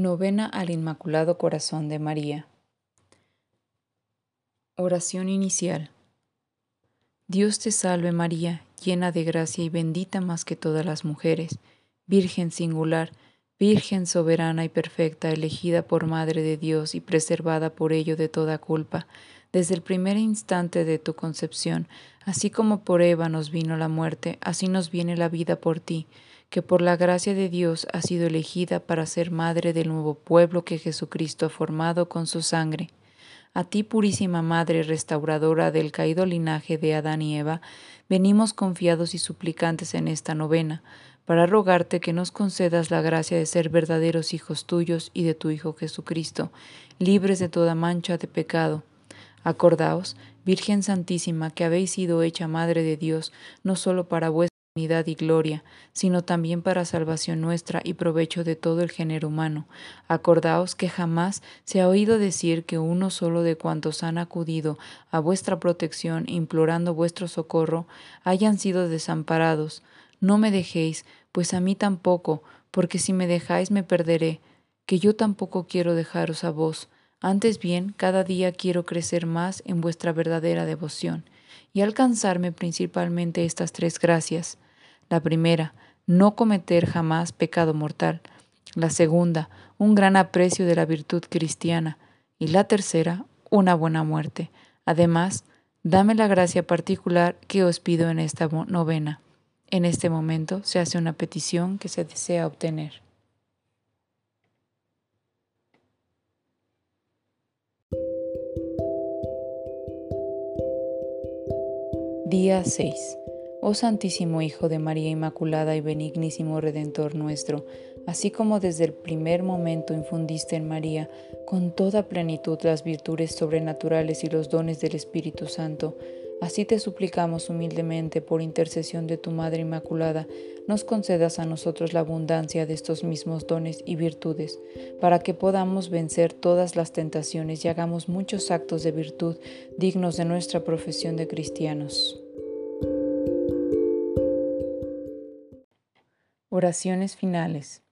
Novena al Inmaculado Corazón de María. Oración inicial. Dios te salve María, llena de gracia y bendita más que todas las mujeres, Virgen singular, Virgen soberana y perfecta, elegida por Madre de Dios y preservada por ello de toda culpa, desde el primer instante de tu concepción, así como por Eva nos vino la muerte, así nos viene la vida por ti que por la gracia de Dios ha sido elegida para ser madre del nuevo pueblo que Jesucristo ha formado con su sangre. A ti, purísima Madre restauradora del caído linaje de Adán y Eva, venimos confiados y suplicantes en esta novena, para rogarte que nos concedas la gracia de ser verdaderos hijos tuyos y de tu Hijo Jesucristo, libres de toda mancha de pecado. Acordaos, Virgen Santísima, que habéis sido hecha Madre de Dios, no solo para vuestra y gloria, sino también para salvación nuestra y provecho de todo el género humano. Acordaos que jamás se ha oído decir que uno solo de cuantos han acudido a vuestra protección implorando vuestro socorro hayan sido desamparados. No me dejéis, pues a mí tampoco, porque si me dejáis me perderé, que yo tampoco quiero dejaros a vos. Antes bien, cada día quiero crecer más en vuestra verdadera devoción y alcanzarme principalmente estas tres gracias. La primera, no cometer jamás pecado mortal. La segunda, un gran aprecio de la virtud cristiana. Y la tercera, una buena muerte. Además, dame la gracia particular que os pido en esta novena. En este momento se hace una petición que se desea obtener. Día 6. Oh Santísimo Hijo de María Inmaculada y benignísimo Redentor nuestro, así como desde el primer momento infundiste en María con toda plenitud las virtudes sobrenaturales y los dones del Espíritu Santo, así te suplicamos humildemente por intercesión de tu Madre Inmaculada, nos concedas a nosotros la abundancia de estos mismos dones y virtudes, para que podamos vencer todas las tentaciones y hagamos muchos actos de virtud dignos de nuestra profesión de cristianos. Oraciones finales.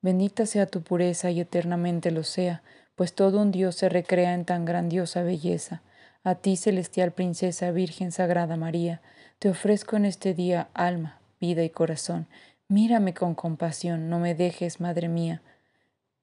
Bendita sea tu pureza y eternamente lo sea, pues todo un Dios se recrea en tan grandiosa belleza. A ti, celestial princesa Virgen Sagrada María, te ofrezco en este día alma, vida y corazón. Mírame con compasión, no me dejes, Madre mía.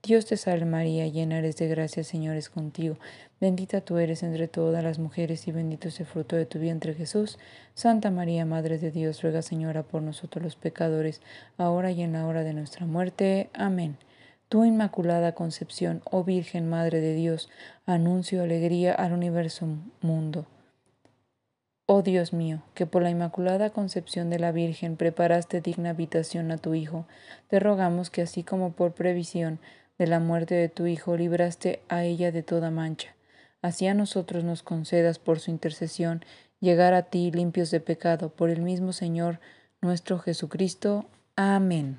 Dios te salve María, llena eres de gracia, Señor es contigo, bendita tú eres entre todas las mujeres, y bendito es el fruto de tu vientre Jesús. Santa María, Madre de Dios, ruega Señora por nosotros los pecadores, ahora y en la hora de nuestra muerte. Amén. Tu Inmaculada Concepción, oh Virgen Madre de Dios, anuncio alegría al universo mundo. Oh Dios mío, que por la Inmaculada Concepción de la Virgen preparaste digna habitación a tu Hijo, te rogamos que así como por previsión de la muerte de tu Hijo libraste a ella de toda mancha, así a nosotros nos concedas por su intercesión llegar a ti limpios de pecado, por el mismo Señor nuestro Jesucristo. Amén.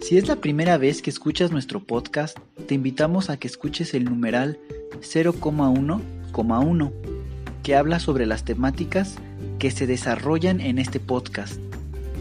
Si es la primera vez que escuchas nuestro podcast, te invitamos a que escuches el numeral 0,1,1, que habla sobre las temáticas que se desarrollan en este podcast